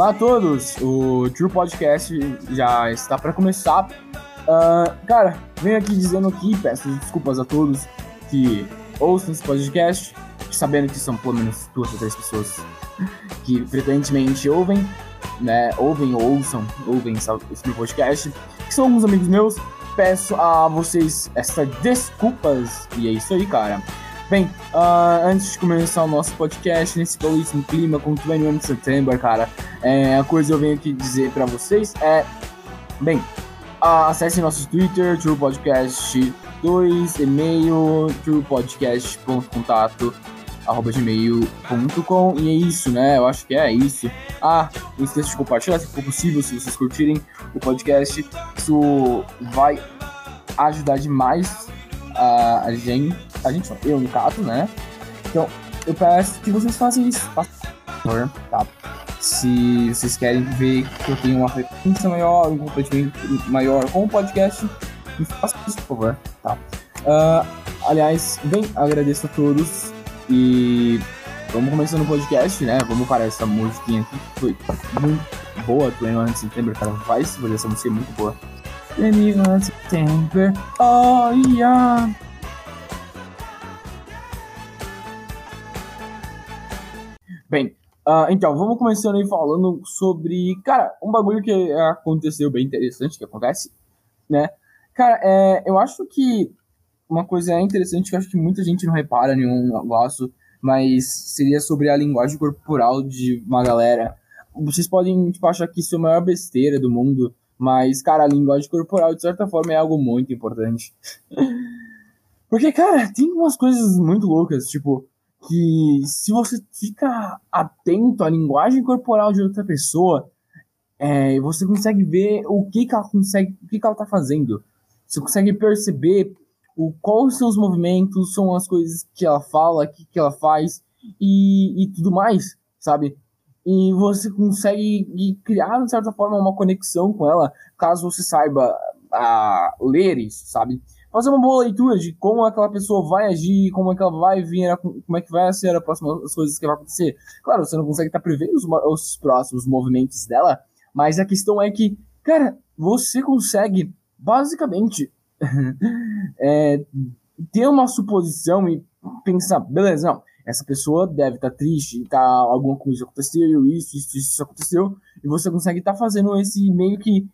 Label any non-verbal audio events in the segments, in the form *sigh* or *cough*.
Olá a todos. O True Podcast já está para começar. Uh, cara, venho aqui dizendo aqui, peço desculpas a todos que ouçam esse podcast, sabendo que são pelo menos duas ou três pessoas que frequentemente ouvem, né? Ouvem ou ouçam, ouvem esse meu podcast, que são alguns amigos meus. Peço a vocês essas desculpas. E é isso aí, cara. Bem, uh, antes de começar o nosso podcast, nesse belíssimo clima com o 21 de setembro, cara, é, a coisa que eu venho aqui dizer para vocês é. Bem, uh, acessem nosso Twitter, True Podcast 2, e-mail, truepodcast.contato arroba gmail.com e é isso, né? Eu acho que é isso. Ah, não esqueça de compartilhar se for possível, se vocês curtirem o podcast. Isso vai ajudar demais a gente, a gente, eu no caso, né? Então, eu peço que vocês façam isso, por tá? Se vocês querem ver que eu tenho uma frequência maior, um comprometimento maior com o podcast, me façam isso, por favor, tá? Uh, aliás, bem, agradeço a todos e vamos começando o podcast, né? Vamos para essa musiquinha aqui que foi muito boa, 21 de setembro, cara, vai se fazer essa música é muito boa. 21 de setembro, oh yeah! Uh, então, vamos começando aí falando sobre, cara, um bagulho que aconteceu bem interessante, que acontece, né? Cara, é, eu acho que uma coisa interessante que eu acho que muita gente não repara nenhum negócio, mas seria sobre a linguagem corporal de uma galera. Vocês podem tipo, achar que isso é a maior besteira do mundo, mas, cara, a linguagem corporal, de certa forma, é algo muito importante. *laughs* Porque, cara, tem umas coisas muito loucas, tipo, que se você fica atento à linguagem corporal de outra pessoa, é, você consegue ver o que, que ela consegue, o que, que ela tá fazendo. Você consegue perceber o quais são os movimentos, são as coisas que ela fala, que, que ela faz e, e tudo mais, sabe? E você consegue criar, de certa forma, uma conexão com ela, caso você saiba a ler isso, sabe? Fazer uma boa leitura de como aquela pessoa vai agir, como é que ela vai vir, como é que vai ser a próxima as coisas que vai acontecer. Claro, você não consegue estar prevendo os, os próximos movimentos dela, mas a questão é que, cara, você consegue basicamente *laughs* é, ter uma suposição e pensar, beleza, não, essa pessoa deve estar tá triste, tá, alguma coisa aconteceu, isso, isso, isso aconteceu, e você consegue estar tá fazendo esse meio que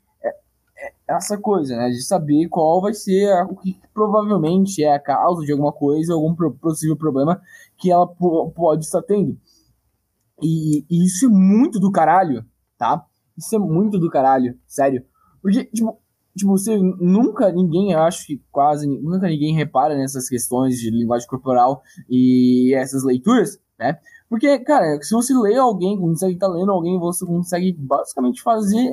essa coisa, né, de saber qual vai ser a, o que provavelmente é a causa de alguma coisa, algum possível problema que ela pode estar tendo. E, e, isso é muito do caralho, tá? Isso é muito do caralho, sério. Porque, tipo, tipo, você nunca ninguém, eu acho que quase nunca ninguém repara nessas questões de linguagem corporal e essas leituras, né? Porque, cara, se você lê alguém, consegue estar tá lendo alguém, você consegue basicamente fazer,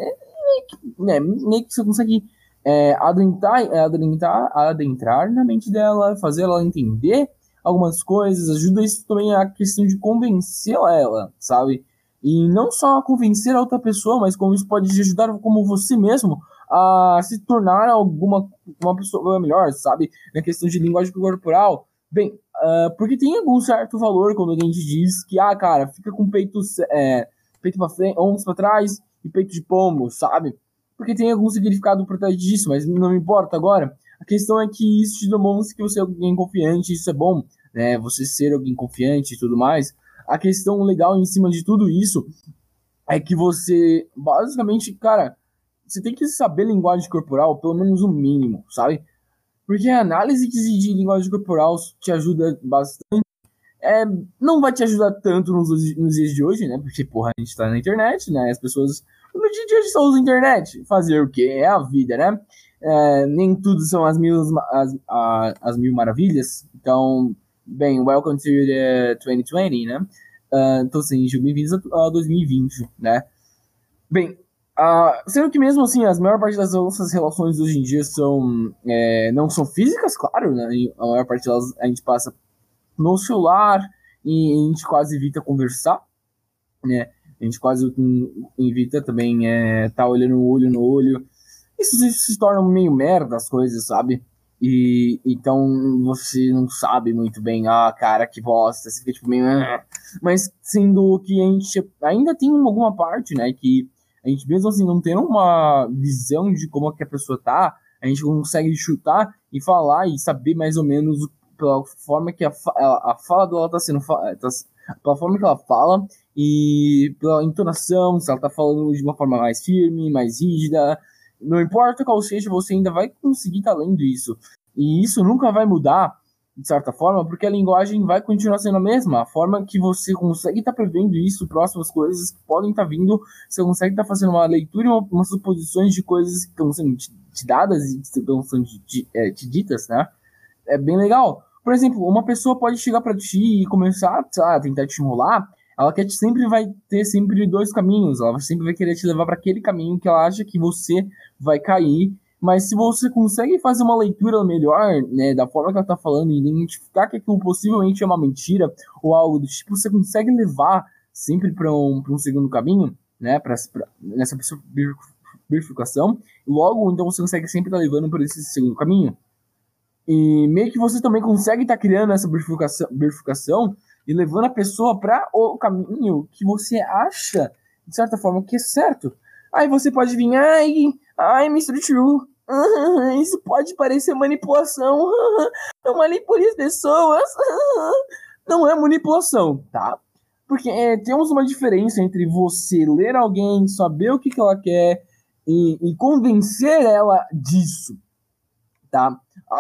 né, meio que você consegue é, adentrar, é, adentrar, adentrar na mente dela, fazer ela entender algumas coisas, ajuda isso também a questão de convencer ela, sabe? E não só convencer a outra pessoa, mas como isso pode te ajudar como você mesmo a se tornar alguma uma pessoa melhor, sabe? Na questão de linguagem corporal. Bem, uh, porque tem algum certo valor quando a gente diz que, ah, cara, fica com peito, é, peito pra frente, ombros pra trás e peito de pombo, sabe? Porque tem algum significado por trás disso, mas não importa agora. A questão é que isso te demonstra que você é alguém confiante, isso é bom, né? Você ser alguém confiante e tudo mais. A questão legal em cima de tudo isso é que você, basicamente, cara, você tem que saber linguagem corporal, pelo menos o mínimo, sabe? Porque a análise de linguagem corporal te ajuda bastante. É, não vai te ajudar tanto nos, nos dias de hoje, né? Porque, porra, a gente tá na internet, né? As pessoas no dia de hoje só usam internet. Fazer o quê? É a vida, né? É, nem tudo são as mil, as, as, as, mil maravilhas. Então, bem, welcome to the 2020, né? Uh, então, assim, bem-vindos a 2020, né? Bem, Uh, sendo que mesmo assim, as maior parte das nossas relações hoje em dia são é, não são físicas, claro, né? A maior parte delas a gente passa no celular e a gente quase evita conversar, né? A gente quase evita também é, tá olhando olho no olho. Isso, isso se torna meio merda as coisas, sabe? E então você não sabe muito bem, ah, cara, que bosta, você fica tipo meio. Ah. Mas sendo que a gente ainda tem alguma parte, né, que a gente mesmo assim não tem uma visão de como é que a pessoa tá, a gente consegue chutar e falar e saber mais ou menos pela forma que a, a, a fala dela tá sendo. Tá, pela forma que ela fala e pela entonação, se ela tá falando de uma forma mais firme, mais rígida. Não importa qual seja, você ainda vai conseguir estar tá lendo isso. E isso nunca vai mudar, de certa forma, porque a linguagem vai continuar sendo a mesma. A forma que você consegue estar tá prevendo isso, próximas coisas que podem estar tá vindo, você consegue estar tá fazendo uma leitura e uma, umas suposições de coisas que estão sendo te, te dadas e estão sendo te, te, é, te ditas, né? É bem legal. Por exemplo, uma pessoa pode chegar para ti e começar a tentar te enrolar. Ela quer te, sempre vai ter sempre dois caminhos. Ela sempre vai querer te levar para aquele caminho que ela acha que você vai cair. Mas se você consegue fazer uma leitura melhor, né, da forma que ela tá falando e identificar que aquilo possivelmente é uma mentira ou algo do tipo, você consegue levar sempre para um, um segundo caminho, né, pra, pra nessa bifurcação. Logo, então você consegue sempre estar tá levando para esse segundo caminho. E meio que você também consegue estar tá criando essa bifurcação, bifurcação e levando a pessoa para o caminho que você acha, de certa forma, que é certo. Aí você pode vir, ai, ai, Mr. True, *laughs* isso pode parecer manipulação, *laughs* uh, eu manipulei as pessoas. *laughs* Não é manipulação, tá? Porque é, temos uma diferença entre você ler alguém, saber o que, que ela quer e, e convencer ela disso, tá?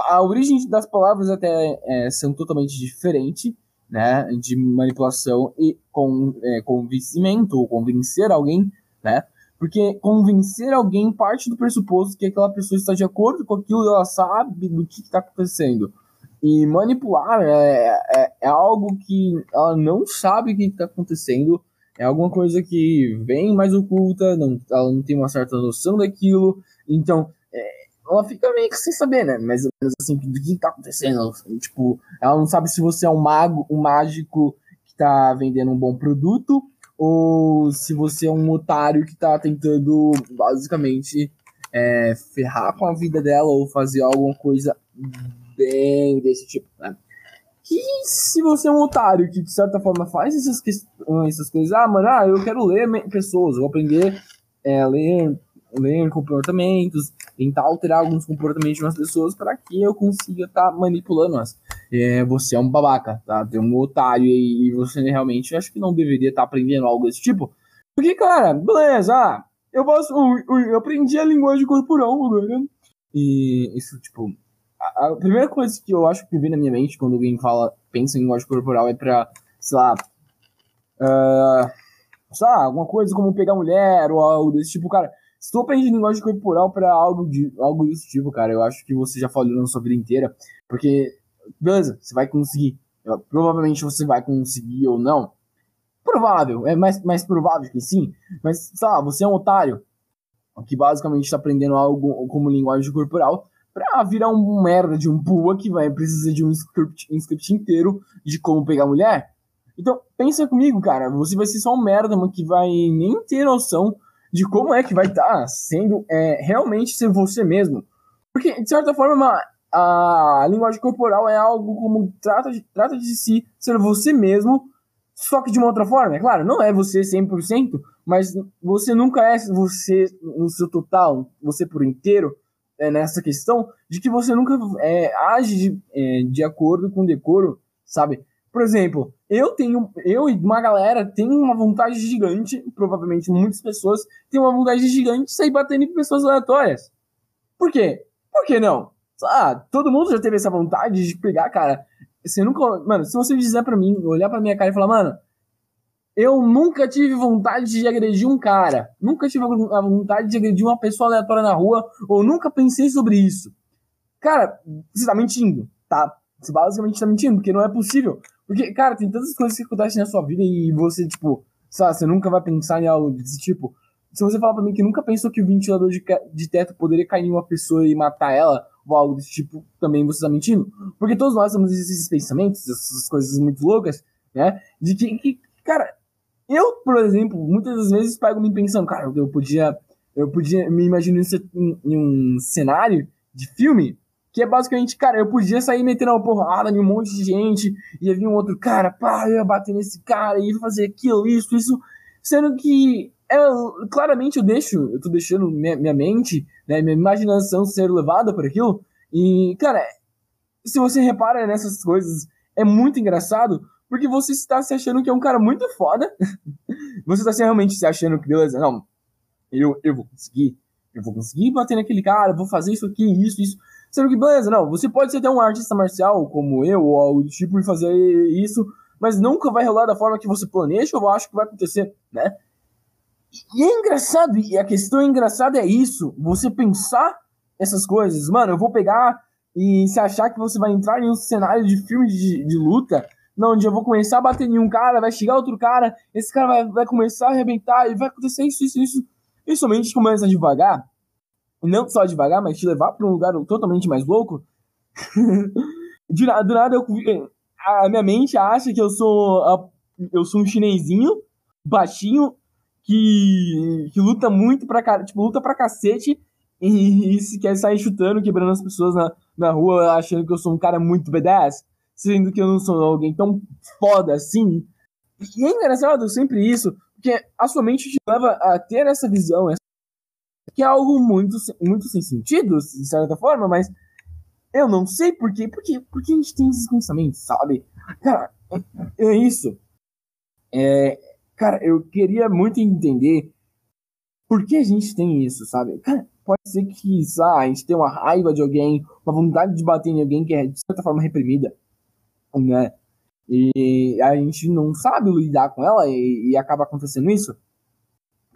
A, origem das palavras até é, são totalmente diferentes, né? De manipulação e com, é, convencimento, ou convencer alguém, né? Porque convencer alguém parte do pressuposto que aquela pessoa está de acordo com aquilo, ela sabe do que está acontecendo. E manipular é, é, é, algo que ela não sabe o que está acontecendo, é alguma coisa que vem mais oculta, não, ela não tem uma certa noção daquilo. Então, ela fica meio que sem saber, né? Mais ou menos assim, que tá acontecendo. Tipo, ela não sabe se você é um mago, um mágico que tá vendendo um bom produto, ou se você é um otário que tá tentando, basicamente, é, ferrar com a vida dela ou fazer alguma coisa bem desse tipo, né? Que se você é um otário que, de certa forma, faz essas, essas coisas, ah, mano, ah, eu quero ler pessoas, vou aprender é, ler ler comportamentos, tentar alterar alguns comportamentos de umas pessoas para que eu consiga estar tá manipulando-as. É, você é um babaca, tá? Tem um otário e, e você realmente acho que não deveria estar tá aprendendo algo desse tipo. Porque, cara, beleza, ah, eu posso. Eu, eu aprendi a linguagem corporal agora. E isso, tipo. A, a, primeira coisa que eu acho que vem na minha mente quando alguém fala, pensa em linguagem corporal é pra, sei lá. Uh, sei lá, alguma coisa como pegar mulher ou algo desse tipo, cara. Se tu aprende linguagem corporal para algo, de, algo desse tipo, cara, eu acho que você já falou na sua vida inteira. Porque, beleza, você vai conseguir. Provavelmente você vai conseguir ou não. Provável, é mais, mais provável que sim. Mas, sei lá, você é um otário que basicamente está aprendendo algo como linguagem corporal pra virar um merda de um pua que vai precisar de um script, um script inteiro de como pegar mulher. Então, pensa comigo, cara, você vai ser só um merda, mano, que vai nem ter noção de como é que vai estar tá sendo é, realmente ser você mesmo. Porque, de certa forma, a linguagem corporal é algo como trata de, trata de si ser você mesmo, só que de uma outra forma. É claro, não é você 100%, mas você nunca é você no seu total, você por inteiro, é, nessa questão de que você nunca é, age de, é, de acordo com o decoro, sabe? Por exemplo, eu tenho, eu e uma galera tem uma vontade gigante, provavelmente muitas pessoas têm uma vontade gigante de sair batendo em pessoas aleatórias. Por quê? Por que não? Ah, todo mundo já teve essa vontade de pegar, cara. Você nunca. Mano, se você dizer para mim, olhar pra minha cara e falar, mano, eu nunca tive vontade de agredir um cara. Nunca tive a vontade de agredir uma pessoa aleatória na rua, ou nunca pensei sobre isso. Cara, você tá mentindo, tá? Você basicamente tá mentindo, porque não é possível. Porque, cara, tem tantas coisas que acontecem na sua vida e você, tipo, sabe, você nunca vai pensar em algo desse tipo. Se você falar pra mim que nunca pensou que o ventilador de, de teto poderia cair em uma pessoa e matar ela, ou algo desse tipo, também você tá mentindo. Porque todos nós temos esses pensamentos, essas coisas muito loucas, né? De que, que cara, eu, por exemplo, muitas das vezes pego me pensando, cara, eu podia, eu podia me imaginar em, em um cenário de filme Que é basicamente, cara, eu podia sair metendo uma porrada em um monte de gente, ia vir um outro cara, pá, eu ia bater nesse cara, ia fazer aquilo, isso, isso. Sendo que, é, claramente eu deixo, eu tô deixando minha, minha mente, né, minha imaginação ser levada por aquilo. E, cara, se você repara nessas coisas, é muito engraçado, porque você está se achando que é um cara muito foda. *laughs* você está realmente se achando que, beleza, não, eu, eu vou conseguir, eu vou conseguir bater naquele cara, vou fazer isso aqui, isso, isso. Sendo que, beleza, não, você pode ser até um artista marcial como eu, ou algo do tipo, e fazer isso, mas nunca vai rolar da forma que você planeja ou acha que vai acontecer, né? E é engraçado, e a questão engraçada é isso, você pensar essas coisas. Mano, eu vou pegar e se achar que você vai entrar em um cenário de filme de, de luta, não, onde eu vou começar a bater em um cara, vai chegar outro cara, esse cara vai, vai começar a arrebentar, e vai acontecer isso, isso, isso. E somente começa devagar, não só devagar, mas te levar para um lugar totalmente mais louco. *laughs* do nada eu, a minha mente acha que eu sou a, eu sou um chinesinho baixinho que, que luta muito pra tipo, luta pra cacete e, e se quer sair chutando, quebrando as pessoas na, na rua, achando que eu sou um cara muito badass, sendo que eu não sou alguém tão foda assim. E é engraçado sempre isso, porque a sua mente te leva a ter essa visão, que é algo muito, muito sem sentido, de certa forma, mas eu não sei por quê, porque, porque a gente tem esses pensamentos, sabe? Cara, é, é isso. É, cara, eu queria muito entender por que a gente tem isso, sabe? Cara, pode ser que, sabe, a gente tem uma raiva de alguém, uma vontade de bater em alguém que é, de certa forma, reprimida, né? E a gente não sabe lidar com ela e, e acaba acontecendo isso.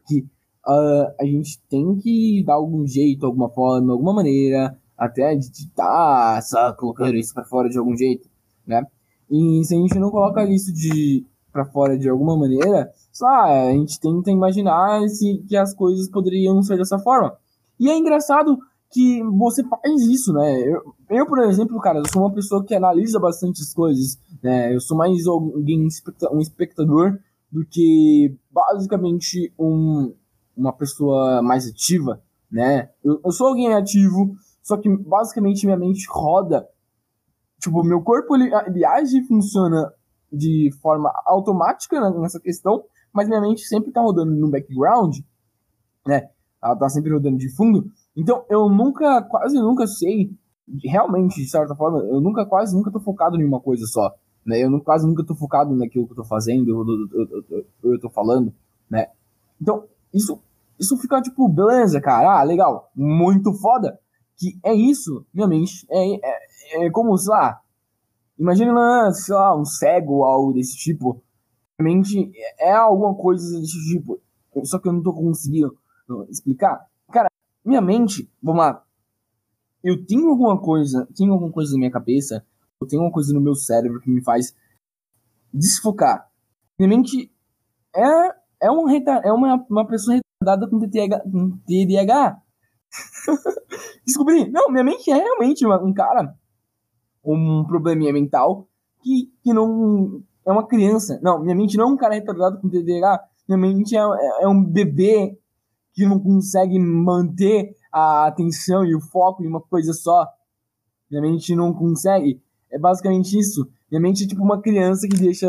Que uh, a gente tem que dar algum jeito, alguma forma, alguma maneira, até estar tá, colocando isso para fora de algum jeito, né? E se a gente não coloca isso de para fora de alguma maneira, só a gente tenta imaginar se, que as coisas poderiam ser dessa forma. E é engraçado que você faz isso, né? Eu, eu, por exemplo, cara, eu sou uma pessoa que analisa bastante as coisas, né? Eu sou mais alguém, um espectador do que basicamente um, uma pessoa mais ativa, né? Eu, eu sou alguém ativo, só que basicamente minha mente roda. Tipo, meu corpo ele, ele age e funciona de forma automática nessa questão, mas minha mente sempre tá rodando no background, né? Ela tá sempre rodando de fundo. Então eu nunca, quase nunca sei, realmente, de certa forma, eu nunca, quase nunca tô focado em uma coisa só. Né? Eu quase nunca tô focado naquilo que eu tô fazendo, eu, eu, eu, eu tô falando, né? Então, isso, isso fica tipo, beleza, cara, ah, legal, muito foda que é isso, minha mente. É, é, é como, sei lá, imagina, sei lá, um cego ou algo desse tipo. Minha mente é alguma coisa desse tipo. Só que eu não tô conseguindo explicar. Cara, minha mente, vamos lá. Eu tenho alguma coisa, tenho alguma coisa na minha cabeça, eu tenho alguma coisa no meu cérebro que me faz desfocar. Minha mente é, é, um, é uma, uma pessoa TDAH. Com TDAH. *laughs* Descobri, não, minha mente é realmente uma, um cara, um probleminha mental que, que não é uma criança. Não, minha mente não é um cara retardado com TDAH, minha mente é, é, é um bebê que não consegue manter a atenção e o foco em uma coisa só. Minha mente não consegue. É basicamente isso. Minha mente é tipo uma criança que deixa.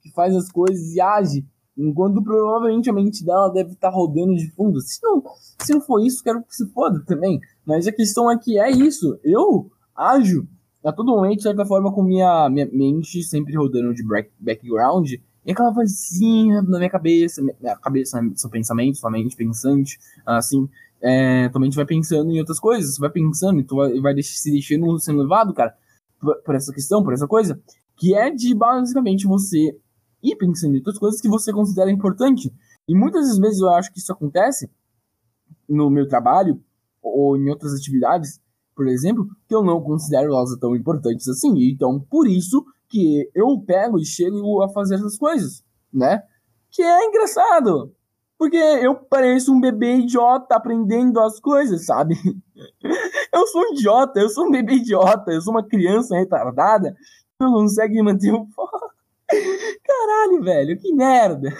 que faz as coisas e age Enquanto provavelmente a mente dela deve estar tá rodando de fundo. Se não, se não for isso, quero que se foda também. Mas a questão é que é isso. Eu ajo a todo momento, de certa forma, com minha, minha mente sempre rodando de background. E aquela vozinha na minha cabeça, minha cabeça, seu pensamento, sua mente pensante, assim, é, tua mente vai pensando em outras coisas, vai pensando e tu vai, vai se deixando sendo levado, cara, por, por essa questão, por essa coisa, que é de basicamente você e pensando em outras coisas que você considera importante. E muitas vezes eu acho que isso acontece no meu trabalho ou em outras atividades, por exemplo, que eu não considero elas tão importantes assim. Então, por isso que eu pego e chego a fazer essas coisas, né? Que é engraçado. Porque eu pareço um bebê idiota aprendendo as coisas, sabe? *laughs* eu sou um idiota, eu sou um bebê idiota, eu sou uma criança retardada que não consegue manter o foco. Caralho, velho, que merda.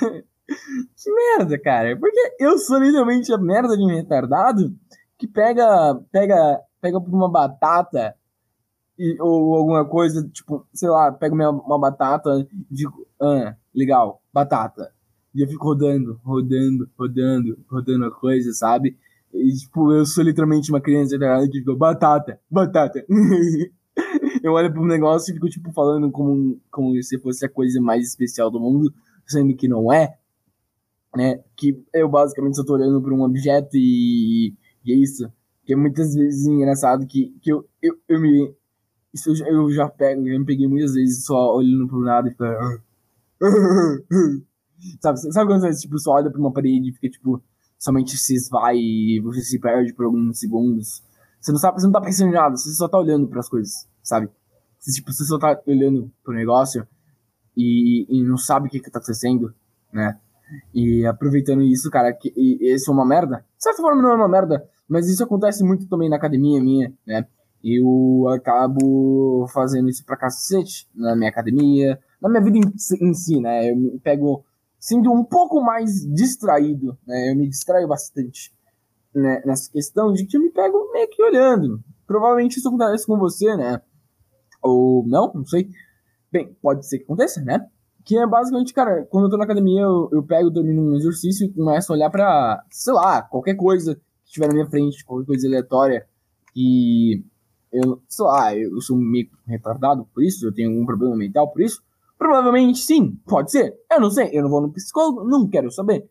Que merda, cara. Porque eu sou literalmente a merda de um retardado que pega, pega pega por uma batata e, ou alguma coisa, tipo, sei lá, minha, uma batata e digo, ah, legal, batata. E eu fico rodando, rodando, rodando, rodando a coisa, sabe? E, tipo, eu sou literalmente uma criança que fica, batata, batata. *laughs* *laughs* eu olho pro negócio e fico, tipo, falando como, como se fosse a coisa mais especial do mundo, sendo que não é, né? Que eu basicamente só tô olhando para um objeto e, e é isso. Que é muitas vezes engraçado que, que eu, eu, eu me. Isso eu, já, eu já pego, eu me peguei muitas vezes só olhando pro nada e fica. *laughs* sabe, sabe quando você tipo, só olha pra uma parede e fica tipo somente se esvai e você se perde por alguns segundos. Você não sabe, você não tá pensando em nada, você só tá olhando para as coisas, sabe? Você, tipo, você só tá olhando pro negócio e, e não sabe o que que tá acontecendo, né? E aproveitando isso, cara, que isso é uma merda. De certa forma não é uma merda, mas isso acontece muito também na academia minha, né? Eu acabo fazendo isso pra cacete na minha academia, na minha vida em, em si, né? Eu me pego sendo um pouco mais distraído, né? Eu me distraio bastante né? nessa questão de que eu me pego meio que olhando. Provavelmente isso acontece com você, né? Ou não, não sei. Bem, pode ser que aconteça, né? Que é basicamente, cara, quando eu tô na academia, eu, eu pego, termino um exercício e começo a olhar pra, sei lá, qualquer coisa que estiver na minha frente, qualquer coisa aleatória. E eu, sei lá, eu sou meio retardado por isso, eu tenho algum problema mental por isso. Provavelmente sim, pode ser. Eu não sei, eu não vou no psicólogo, não quero saber.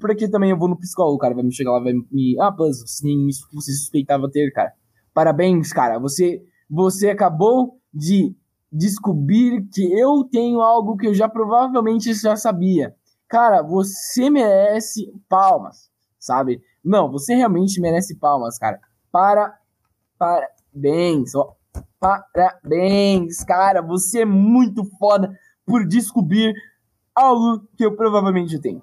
Porque também eu vou no psicólogo, o cara vai me chegar lá, vai me. Ah, Buzz, tem isso que você suspeitava ter, cara. Parabéns, cara. Você, você acabou de descobrir que eu tenho algo que eu já provavelmente já sabia. Cara, você merece palmas, sabe? Não, você realmente merece palmas, cara. Para, parabéns. Ó, Parabéns, cara. Você é muito foda por descobrir algo que eu provavelmente tenho.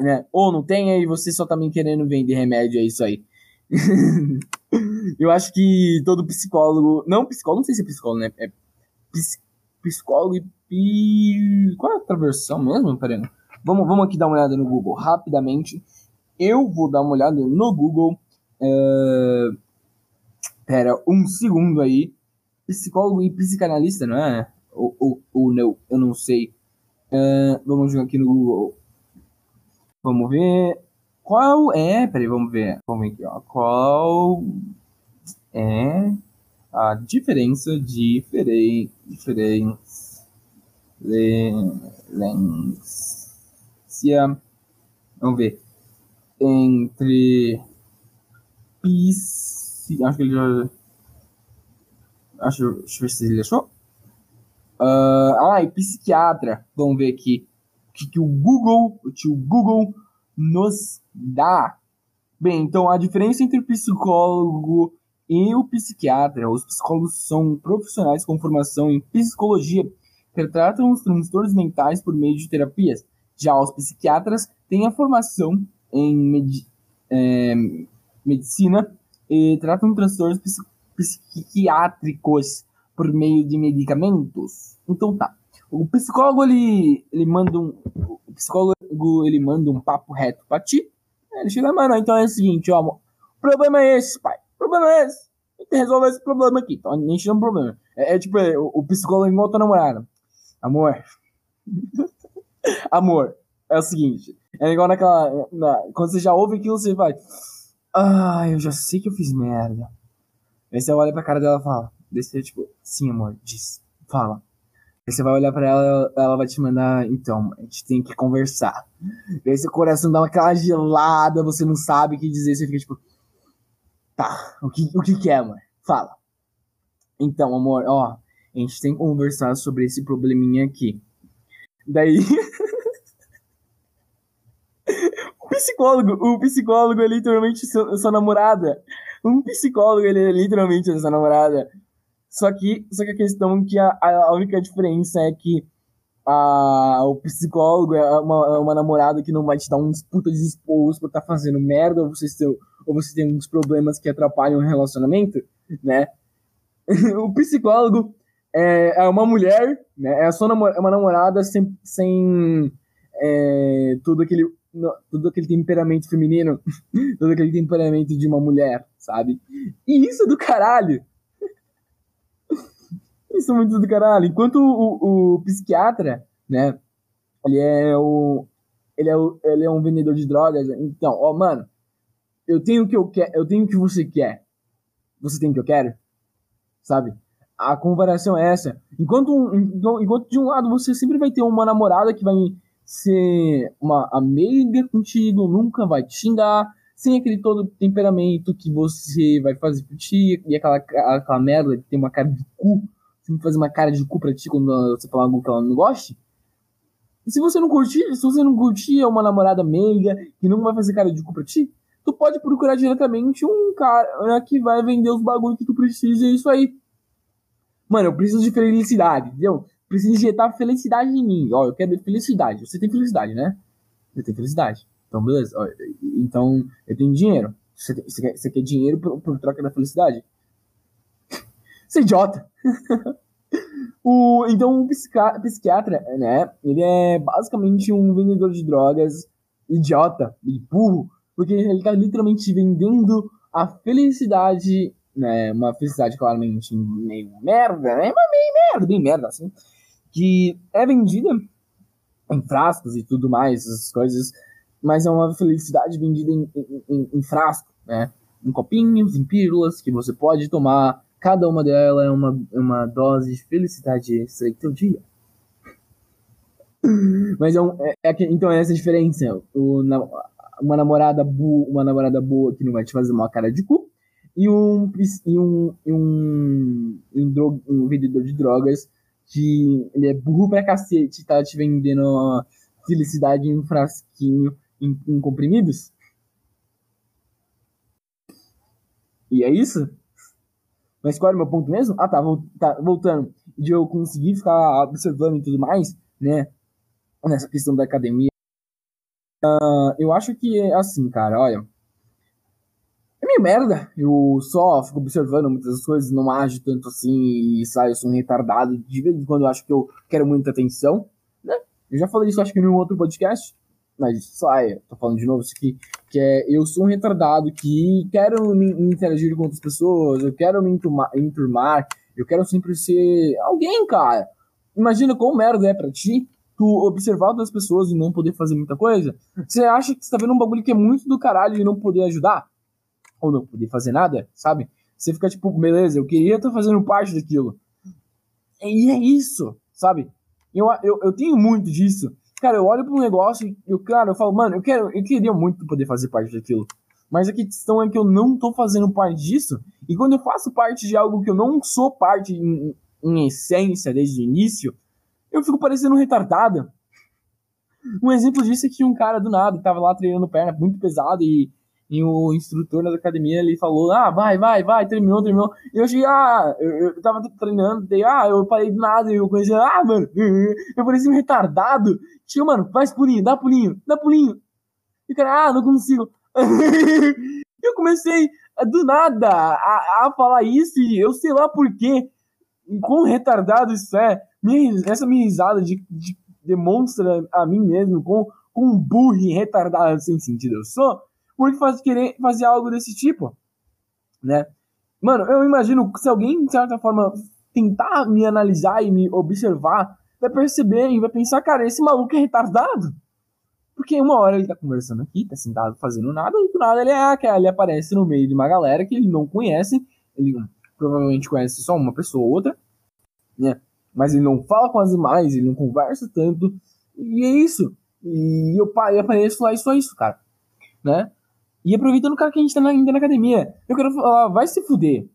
Né? Ou não tenha e você só tá me querendo vender remédio, é isso aí. *laughs* eu acho que todo psicólogo. Não, psicólogo, não sei se é psicólogo, né? É psicólogo e. Qual é a outra versão mesmo? Peraí. Vamos, vamos aqui dar uma olhada no Google rapidamente. Eu vou dar uma olhada no Google. Uh, Pera, um segundo aí. Psicólogo e psicanalista, não é? Ou, ou, ou não, eu não sei. Uh, vamos jogar aqui no Google. Vamos ver. Qual é. Peraí, vamos ver. Vamos ver aqui, ó. Qual é a diferença diferen, diferença vamos ver entre pis Acho que ele já. Acho, deixa eu ver se ele achou. Uh, ah, e psiquiatra. Vamos ver aqui. O que, que o Google, o tio Google nos dá. Bem, então a diferença entre o psicólogo e o psiquiatra. Os psicólogos são profissionais com formação em psicologia que tratam os transtornos mentais por meio de terapias. Já os psiquiatras têm a formação em med é, medicina e tratam transtornos psiquiátricos por meio de medicamentos. Então tá. O psicólogo ele, ele manda um o psicólogo ele manda um papo reto pra ti. Ele chega, mano, então é o seguinte, ó, o problema é esse, pai. O problema é esse. A gente resolve esse problema aqui. Então a gente tem um problema. É, é tipo, é, o, o, psicólogo igual tua namorada. Amor. *laughs* Amor. É o seguinte. É igual naquela. Na, quando você já ouve aquilo, você vai. Ah, eu já sei que eu fiz merda. Aí você olha pra cara dela e fala. Daí tipo, sim, amor, diz, fala. Aí você vai olhar pra ela, ela vai te mandar, então, a gente tem que conversar. Aí seu coração dá aquela gelada, você não sabe o que dizer, você fica tipo, tá, o que, o que que é, amor? Fala. Então, amor, ó, a gente tem que conversar sobre esse probleminha aqui. Daí. *laughs* psicólogo. O psicólogo é literalmente sua, sua namorada. Um psicólogo, ele é literalmente a sua namorada. Só que, só que a questão é que a, a única diferença é que a, o psicólogo é uma, é uma namorada que não vai te dar uns puta desesporros por estar tá fazendo merda, ou você, tem, ou você tem uns problemas que atrapalham o relacionamento, né? *laughs* o psicólogo é, é uma mulher, né? É, a sua namor é uma namorada sem, sem é, todo aquele no, todo aquele temperamento feminino, *laughs* todo aquele temperamento de uma mulher, sabe? E isso é do caralho. Isso é muito do caralho. Enquanto o, o psiquiatra, né, ele é o. Ele é, o, ele é um vendedor de drogas. Então, ó, mano, eu tenho o que eu quero, eu tenho o que você quer. Você tem o que eu quero? Sabe? A comparação é essa. Enquanto, um, enquanto de um lado você sempre vai ter uma namorada que vai ser uma amiga contigo, nunca vai te xingar, sem aquele todo temperamento que você vai fazer por ti, e aquela, aquela merda que tem uma cara de cu, fazer uma cara de cu pra ti quando você falar algo que ela não goste. E se você não curtir, se você não curtir uma namorada meiga que não vai fazer cara de cu pra ti, tu pode procurar diretamente um cara que vai vender os bagulhos que tu precisa e é isso aí. Mano, eu preciso de felicidade, entendeu? Preciso injetar felicidade em mim. Ó, eu quero felicidade. Você tem felicidade, né? Eu tenho felicidade. Então, beleza. Ó, então, eu tenho dinheiro. Você, tem, você, quer, você quer dinheiro por, por troca da felicidade? Você é idiota. *laughs* o, então, um psiquiatra, né? Ele é basicamente um vendedor de drogas idiota e burro porque ele tá literalmente vendendo a felicidade, né? Uma felicidade claramente meio merda, né? Mas meio merda, bem merda, assim. Que é vendida em frascos e tudo mais, essas coisas. Mas é uma felicidade vendida em, em, em frasco, né? Em copinhos, em pílulas, que você pode tomar. Cada uma delas é uma, uma dose de felicidade extra do teu dia. Mas é, um, é, é, então é essa a diferença. O, na, uma namorada boa, uma namorada boa que não vai te fazer uma cara de cu, e um, e um, e um, um, um vendedor de drogas que ele é burro pra cacete, tá te vendendo felicidade em um frasquinho em, em comprimidos. E é isso? Mas qual era o meu ponto mesmo? Ah, tá, tá, voltando. De eu conseguir ficar observando e tudo mais, né? Nessa questão da academia Uh, eu acho que é assim, cara, olha. É meio merda. Eu só fico observando muitas coisas, não ajo tanto assim e saio, sou um retardado. De vez em quando eu acho que eu quero muita atenção, né? Eu já falei isso, acho que em um outro podcast, mas sai, tô falando de novo isso aqui, que é eu sou um retardado que quero me, me interagir com outras pessoas, eu quero me enturmar, enturmar, eu quero sempre ser alguém, cara. Imagina quão merda é pra ti tu observar outras pessoas e não poder fazer muita coisa, você acha que você tá vendo um bagulho que é muito do caralho e não poder ajudar? Ou não poder fazer nada, sabe? Você fica tipo, beleza, eu queria estar tá fazendo parte daquilo. E é isso, sabe? Eu, eu, eu tenho muito disso. Cara, eu olho para um negócio e eu, cara, eu falo, mano, eu, quero, eu queria muito poder fazer parte daquilo. Mas a questão é que eu não tô fazendo parte disso. E quando eu faço parte de algo que eu não sou parte em, em essência desde o início, eu fico parecendo um retardado. Um exemplo disso é que um cara do nada tava lá treinando perna muito pesado e, e o instrutor da academia ele falou: Ah, vai, vai, vai, terminou, terminou. E eu achei, ah, eu, eu tava treinando, daí, ah, eu parei do nada e eu conheci, ah, mano, *laughs* eu parecia um retardado. Tinha, mano, faz pulinho, dá pulinho, dá pulinho. E o cara, ah, não consigo. *laughs* eu comecei do nada a, a falar isso e eu sei lá por quê. Quão retardado isso é minha, essa minha risada de, de, demonstra a mim mesmo com, um burro retardado sem sentido eu sou, porque faz querer fazer algo desse tipo, né? Mano, eu imagino que se alguém, de certa forma, tentar me analisar e me observar, vai perceber e vai pensar, cara, esse maluco é retardado. Porque uma hora ele tá conversando aqui, tá sentado fazendo nada, e do nada ele, é, ele aparece no meio de uma galera que ele não conhece, ele provavelmente conhece só uma pessoa ou outra, né? mas ele não fala quase mais, ele não conversa tanto, e é isso. E eu apareço lá e só isso, cara. Né? E aproveitando, cara, que a gente tá ainda na academia, eu quero falar, vai se fuder.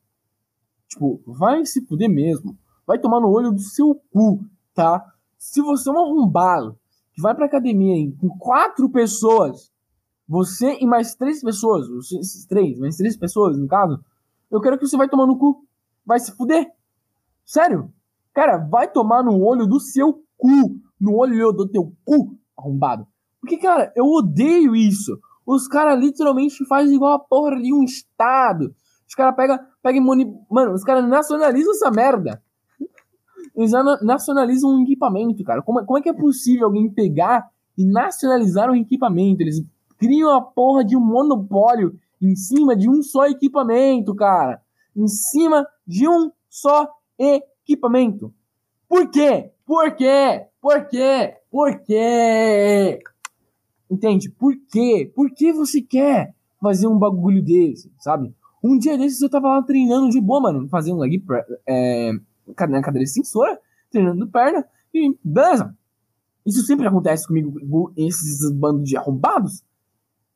Tipo, vai se fuder mesmo. Vai tomar no olho do seu cu, tá? Se você é um arrombado que vai pra academia hein, com quatro pessoas, você e mais três pessoas, esses três, mais três pessoas, no caso, eu quero que você vai tomar no cu. Vai se fuder. Sério. Cara, vai tomar no olho do seu cu. No olho do teu cu, arrombado. Porque, cara, eu odeio isso. Os caras literalmente fazem igual a porra de um estado. Os caras pegam pega e Mano, os caras nacionalizam essa merda. Eles nacionalizam um equipamento, cara. Como, como é que é possível alguém pegar e nacionalizar um equipamento? Eles criam a porra de um monopólio em cima de um só equipamento, cara. Em cima de um só equipamento. Por quê? Por quê? Por quê? Por quê? Entende? Por quê? Por que você quer fazer um bagulho desse, sabe? Um dia desses eu tava lá treinando de boa, mano, fazendo leg é, na cadeira extensora, treinando perna, e beleza. Isso sempre acontece comigo, esses bandos de arrombados,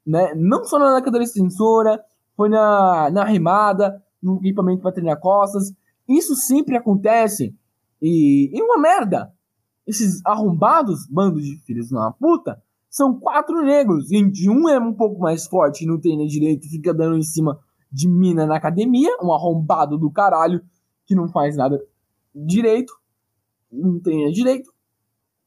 né? Não só na cadeira extensora, foi na, na remada, no equipamento para treinar costas. Isso sempre acontece. E, e uma merda. Esses arrombados, bandos de filhos na puta, são quatro negros. E de um é um pouco mais forte e não treina direito, fica dando em cima de mina na academia, um arrombado do caralho que não faz nada direito, não treina direito.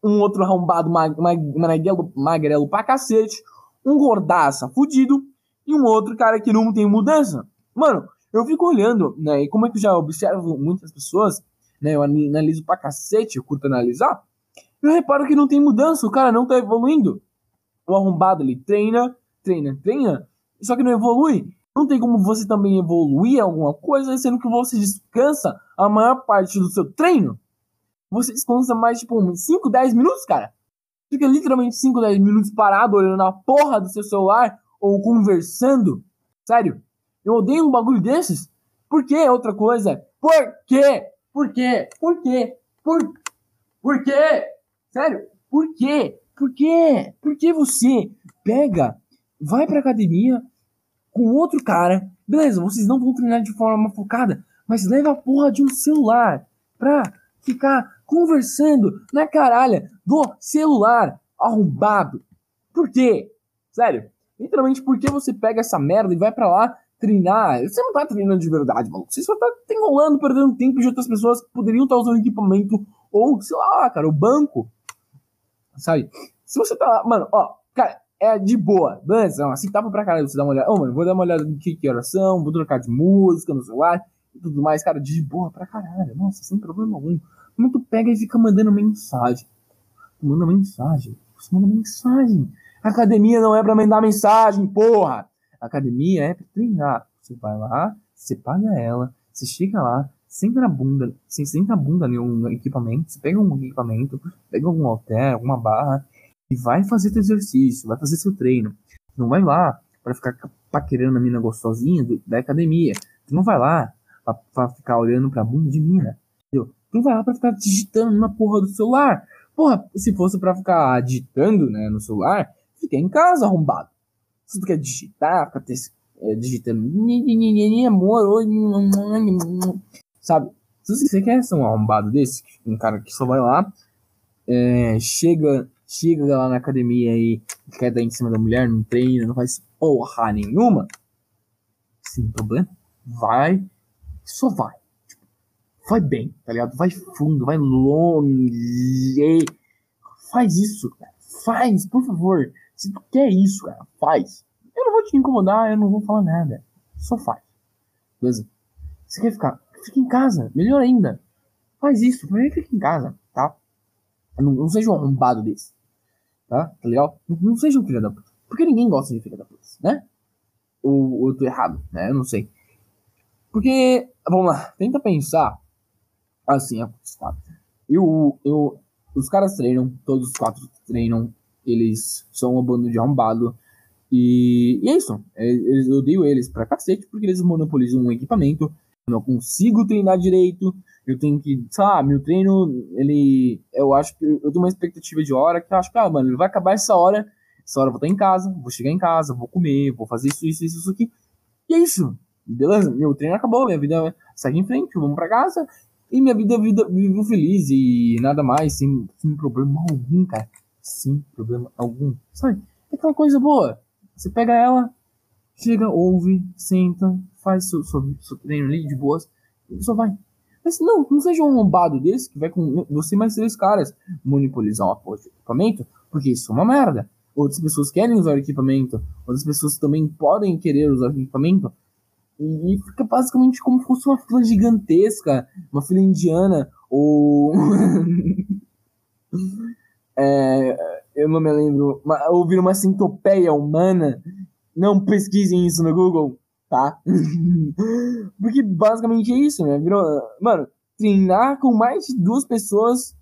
Um outro arrombado mag mag magrelo, magrelo pra cacete, um gordaça fudido e um outro cara que não tem mudança. Mano, eu fico olhando, né? E como é que eu já observo muitas pessoas, né? Eu analiso pra cacete, eu curto analisar. Eu reparo que não tem mudança, o cara não tá evoluindo. O arrombado ele treina, treina, treina, só que não evolui. Não tem como você também evoluir alguma coisa, sendo que você descansa a maior parte do seu treino. Você descansa mais, tipo, uns 5, 10 minutos, cara. Fica literalmente 5, 10 minutos parado olhando na porra do seu celular ou conversando. Sério. Eu odeio um bagulho desses. Por quê? Outra coisa. Por quê? Por quê? Por quê? Por, por quê? Sério? Por quê? Por quê? Por que você pega, vai pra academia com outro cara, beleza, vocês não vão treinar de forma focada, mas leva a porra de um celular pra ficar conversando na caralha do celular arrombado. Por quê? Sério, literalmente, por que você pega essa merda e vai para lá treinar? Você não tá treinando de verdade, maluco. Você só tá enrolando, perdendo tempo de outras pessoas que poderiam estar tá usando equipamento ou, sei lá, cara, o banco. Sabe? Se você tá lá, mano, ó, cara, é de boa, beleza? Assim tava pra caralho você dar uma olhada. Ô, oh, mano, vou dar uma olhada no que que oração, vou trocar de música no celular e tudo mais, cara, de boa pra caralho. Nossa, sem problema algum. Como tu pega e fica mandando mensagem? Manda mensagem. Você manda mensagem. academia não é pra mandar mensagem, porra! academia é pra treinar. Você vai lá, você paga ela, você chega lá, senta na bunda, você senta a bunda em um equipamento, você pega um equipamento, pega algum halter, alguma barra e vai fazer teu exercício, vai fazer seu treino. Não vai lá para ficar paquerando a mina gostosinha da academia. Tu não vai lá pra, pra ficar olhando pra bunda de mina. Entendeu? Tu não vai lá pra ficar digitando na porra do celular. Porra, se fosse pra ficar digitando, né, no celular, fica em casa arrombado. Se tu quer digitar, ficar ter, é, digitando amor, sabe? Se você quer ser um arrombado desse, um cara que só vai lá, é, chega chega lá na academia e quer dar em cima da mulher, não treina, não faz porra nenhuma, sem problema, vai, só vai. Tipo, vai bem, tá ligado? Vai fundo, vai longe. Faz isso, cara. Faz, por favor. Se tu quer isso, cara, faz. Eu não vou te incomodar, eu não vou falar nada. Só faz. Beleza? Você quer ficar? Fica em casa. Melhor ainda. Faz isso. Fica em casa, tá? Não, não seja um arrombado desse tá? Tá legal? Não seja um filho da puta. Porque ninguém gosta de filho da puta, né? Ou, ou eu tô errado, né? Eu não sei. Porque, vamos lá, tenta pensar assim, eu, eu, os caras treinam, todos os quatro treinam, eles são uma banda de arrombado. E, e é isso. É, eu odeio eles pra cacete porque eles monopolizam um equipamento. Não consigo treinar direito eu tenho que, sei lá, meu treino, ele, eu acho que, eu tenho uma expectativa de hora que eu acho que, ah, mano, ele vai acabar essa hora, essa hora eu vou estar em casa, vou chegar em casa, vou comer, vou fazer isso, isso, isso, isso aqui, e é isso, beleza? Meu treino acabou, minha vida segue em frente, vamos pra casa, e minha vida, vida vivo feliz e nada mais, sem, sem problema algum, cara, sem problema algum, sabe? É aquela coisa boa, você pega ela, chega, ouve, senta, faz seu, seu, seu treino ali de boas, e só vai. Mas não, não seja um arrombado desse que vai com você mais três caras monopolizar uma porra de equipamento, porque isso é uma merda. Outras pessoas querem usar o equipamento, outras pessoas também podem querer usar o equipamento, e, fica basicamente como se fosse uma fila gigantesca, uma fila indiana, ou. *laughs* é, eu não me lembro, ouvir uma centopeia humana Não pesquisem isso no Google, tá? *laughs* Porque basicamente é isso, né? Virou, mano, treinar com mais de duas pessoas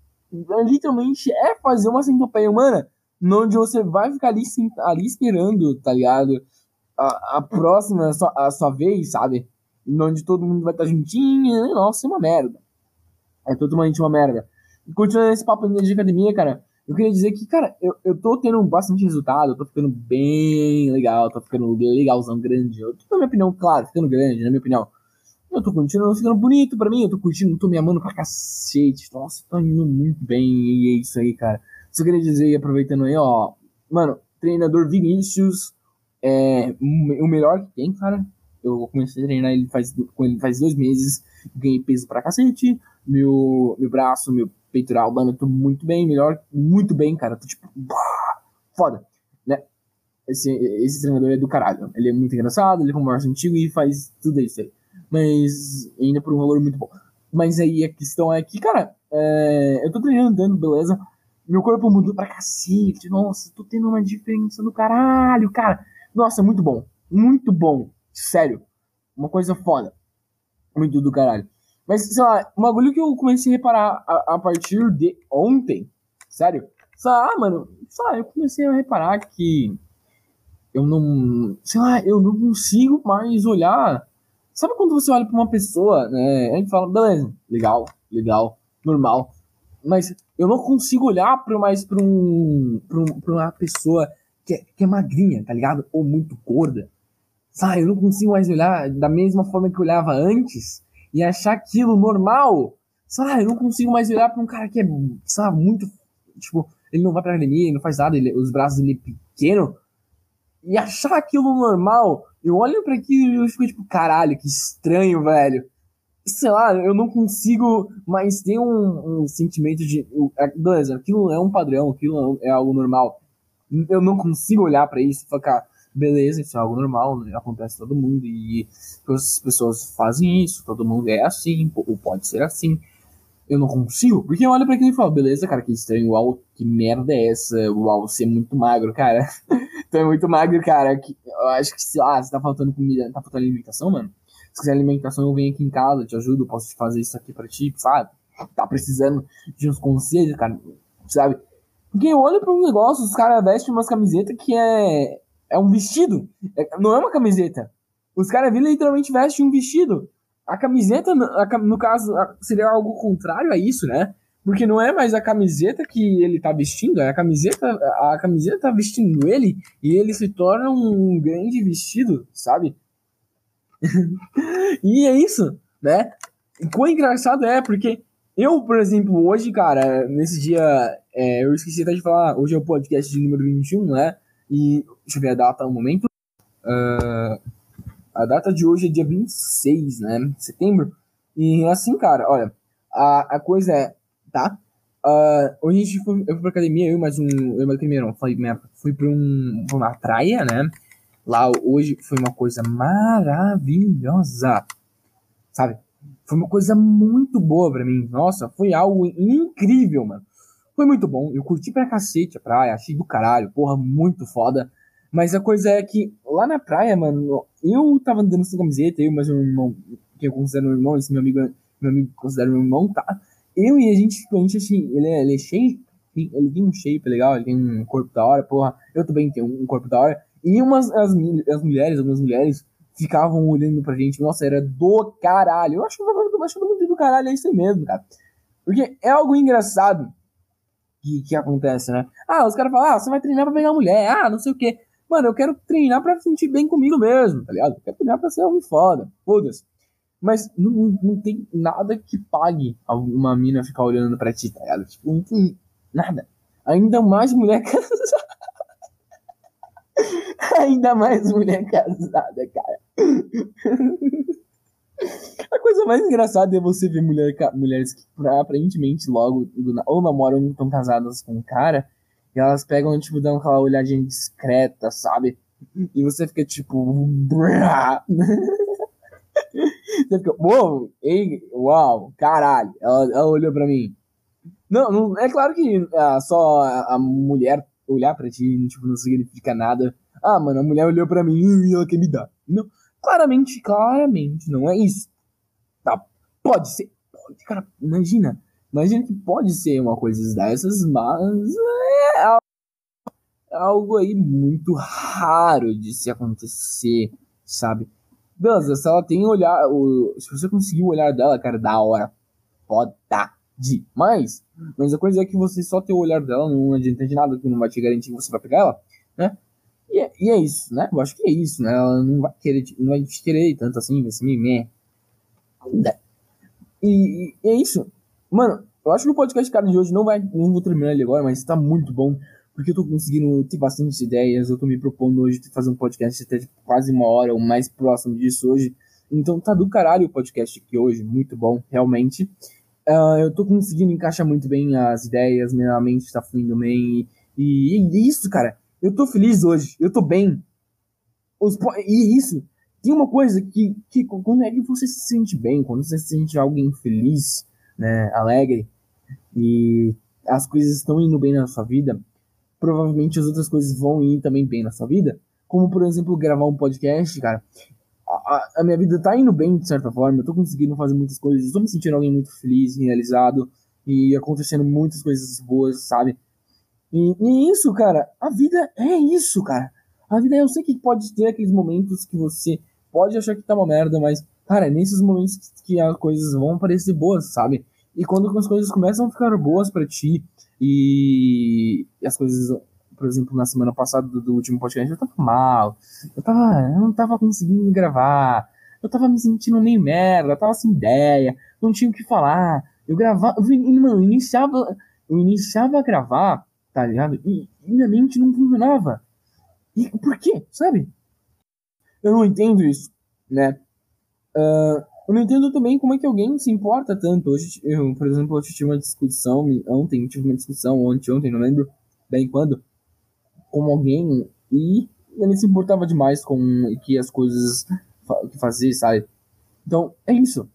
literalmente é fazer uma centopeia humana, onde você vai ficar ali, ali esperando, tá ligado? A, a próxima, a sua, a sua vez, sabe? Onde todo mundo vai estar juntinho. Nossa, é uma merda. É totalmente uma merda. Continuando esse papo de academia, cara, eu queria dizer que, cara, eu, eu tô tendo bastante resultado, eu tô ficando bem legal, tô ficando legalzão, grande. Eu, na minha opinião, claro, ficando grande, na minha opinião. Eu tô continuando ficando bonito pra mim, eu tô curtindo, tô me amando pra cacete. Nossa, tô indo muito bem, e é isso aí, cara. Só queria dizer, aproveitando aí, ó, mano, treinador Vinícius é o melhor que tem, cara. Eu comecei a treinar ele faz, com ele faz dois meses, ganhei peso pra cacete, meu, meu braço, meu peitoral, mano, eu tô muito bem, melhor, muito bem, cara. Tô tipo, foda, né? Esse, esse treinador é do caralho. Ele é muito engraçado, ele conversa antigo e faz tudo isso aí. Mas ainda por um valor muito bom. Mas aí a questão é que, cara, é, eu tô treinando dando, beleza? Meu corpo mudou pra cacete. Nossa, tô tendo uma diferença do caralho, cara. Nossa, muito bom. Muito bom. Sério. Uma coisa foda. Muito do caralho. Mas, sei lá, um bagulho que eu comecei a reparar a, a partir de ontem, sério, sei lá, mano, sei lá, eu comecei a reparar que eu não, sei lá, eu não consigo mais olhar. Sabe quando você olha pra uma pessoa, né? A gente fala, beleza, legal, legal, normal. Mas eu não consigo olhar pra mais pra, um, pra, um, pra uma pessoa que é, que é magrinha, tá ligado? Ou muito gorda. Sabe, eu não consigo mais olhar da mesma forma que eu olhava antes e achar aquilo normal. Sabe, eu não consigo mais olhar pra um cara que é, sabe, muito. Tipo, ele não vai pra academia, ele não faz nada, ele, os braços dele é pequeno. E achar aquilo normal. Eu olho para aquilo e eu fico tipo, caralho, que estranho, velho. Sei lá, eu não consigo mais ter um, um sentimento de. Beleza, aquilo é um padrão, aquilo é algo normal. Eu não consigo olhar para isso e falar, beleza, isso é algo normal, acontece todo mundo e as pessoas fazem isso, todo mundo é assim, ou pode ser assim. Eu não consigo, porque eu olho pra aquilo e falo, beleza, cara, que estranho, uau, que merda é essa, uau, você é muito magro, cara. *laughs* tu é muito magro, cara. Que, eu acho que, sei lá, você tá faltando comida, tá faltando alimentação, mano. Se quiser alimentação, eu venho aqui em casa, te ajudo, posso fazer isso aqui pra ti, sabe? Tá precisando de uns conselhos, cara, sabe? Porque eu olho pra um negócio, os caras vestem umas camisetas que é é um vestido. É, não é uma camiseta. Os caras literalmente vestem um vestido. A camiseta, no caso, seria algo contrário a isso, né? Porque não é mais a camiseta que ele tá vestindo, é a camiseta, a camiseta tá vestindo ele e ele se torna um grande vestido, sabe? *laughs* e é isso, né? E quão engraçado é, porque eu, por exemplo, hoje, cara, nesse dia, é, eu esqueci até de falar, hoje é o podcast de número 21, né? E deixa eu ver a data no momento. Uh, a data de hoje é dia 26, né? Setembro. E assim, cara, olha, a, a coisa é, tá? Uh, hoje a gente foi, eu fui pra academia, eu mais um. Eu mais academia não, fui, fui pra, um, pra uma praia, né? Lá hoje foi uma coisa maravilhosa. Sabe? Foi uma coisa muito boa pra mim. Nossa, foi algo incrível, mano. Foi muito bom, eu curti pra cacete a praia, achei do caralho, porra, muito foda. Mas a coisa é que lá na praia, mano, eu tava andando sem camiseta, eu, mas meu irmão, que eu considero meu irmão, esse meu amigo, meu amigo considera meu irmão, tá? Eu e a gente, a gente assim, ele é, ele é cheio, ele tem um shape legal, ele tem um corpo da hora, porra, eu também tenho um corpo da hora. E umas, as, as mulheres, algumas mulheres, ficavam olhando pra gente, nossa, era do caralho. Eu acho que do caralho é isso aí mesmo, cara. Porque é algo engraçado que, que acontece, né? Ah, os caras falam, ah, você vai treinar pra pegar mulher, ah, não sei o quê. Mano, eu quero treinar pra sentir bem comigo mesmo, tá ligado? Eu quero treinar pra ser homem foda, foda-se. Mas não, não tem nada que pague uma mina ficar olhando pra ti, tá ligado? Tipo, não tem nada. Ainda mais mulher *laughs* casada. Ainda mais mulher casada, cara. *laughs* A coisa mais engraçada é você ver mulher, mulheres que aparentemente logo ou namoram estão casadas com um cara e elas pegam, tipo, dão aquela olhadinha discreta, sabe? E você fica tipo. *laughs* você fica, uou, ei, uau, caralho. Ela, ela olhou pra mim. Não, não é claro que ah, só a, a mulher olhar pra ti tipo, não significa nada Ah, mano, a mulher olhou pra mim e ela quer me dar. Não, claramente, claramente, não é isso. Pode ser. Pode, cara, imagina. Imagina que pode ser uma coisa dessas, mas é algo aí muito raro de se acontecer, sabe? Beleza, se ela tem olhar. O, se você conseguir o olhar dela, cara, da hora. Foda demais. Mas a coisa é que você só ter o olhar dela não adianta de nada, que não vai te garantir que você vai pegar ela, né? E é, e é isso, né? Eu acho que é isso, né? Ela não vai querer, não vai te querer tanto assim, vai ser mimé. E, e é isso. Mano, eu acho que o podcast cara de hoje não vai. Não vou terminar ele agora, mas tá muito bom. Porque eu tô conseguindo ter bastante ideias. Eu tô me propondo hoje fazer um podcast até quase uma hora ou mais próximo disso hoje. Então tá do caralho o podcast aqui hoje. Muito bom, realmente. Uh, eu tô conseguindo encaixar muito bem as ideias, minha mente tá fluindo bem. E, e, isso, cara. Eu tô feliz hoje. Eu tô bem. Os, e isso. Tem uma coisa que, que quando é que você se sente bem, quando você se sente alguém feliz, né, alegre, e as coisas estão indo bem na sua vida, provavelmente as outras coisas vão ir também bem na sua vida. Como, por exemplo, gravar um podcast, cara. A, a minha vida tá indo bem, de certa forma. Eu tô conseguindo fazer muitas coisas. Eu tô me sentindo alguém muito feliz, realizado. E acontecendo muitas coisas boas, sabe? E, e isso, cara. A vida é isso, cara. A vida, eu sei que pode ter aqueles momentos que você pode achar que tá uma merda, mas, cara, é nesses momentos que as coisas vão parecer boas, sabe? E quando as coisas começam a ficar boas para ti e as coisas, por exemplo, na semana passada do, do, último podcast, eu tava mal. Eu tava, eu não tava conseguindo gravar. Eu tava me sentindo meio merda, eu tava sem ideia, não tinha o que falar. Eu gravava, eu, mano, eu iniciava, eu iniciava a gravar, tá ligado? E, e minha mente não funcionava. E por quê? Sabe? Eu não entendo isso, né? Uh, eu não entendo também como é que alguém se importa tanto. Hoje, eu, por exemplo, eu tive uma discussão ontem, tive uma discussão ontem, ontem, não lembro bem quando, com alguém e ele se importava demais com que as coisas que fazer, sabe? Então, é isso.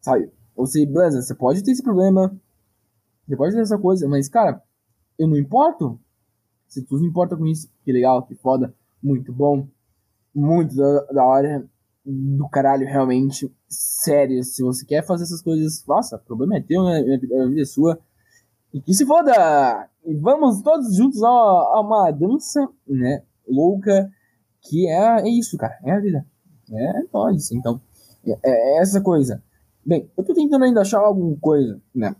Sabe? Você, beleza, você pode ter esse problema, você pode ter essa coisa, mas, cara, eu não importo. Se tu não importa com isso, que legal, que foda, muito bom, muito da, da hora do caralho, realmente. Sério, se você quer fazer essas coisas, faça. O problema é teu, né? A vida é sua. E que se foda! E vamos todos juntos a, a uma dança, né? Louca. Que é, é isso, cara. É a vida. É nóis. Então, é, é essa coisa. Bem, eu tô tentando ainda achar alguma coisa, né?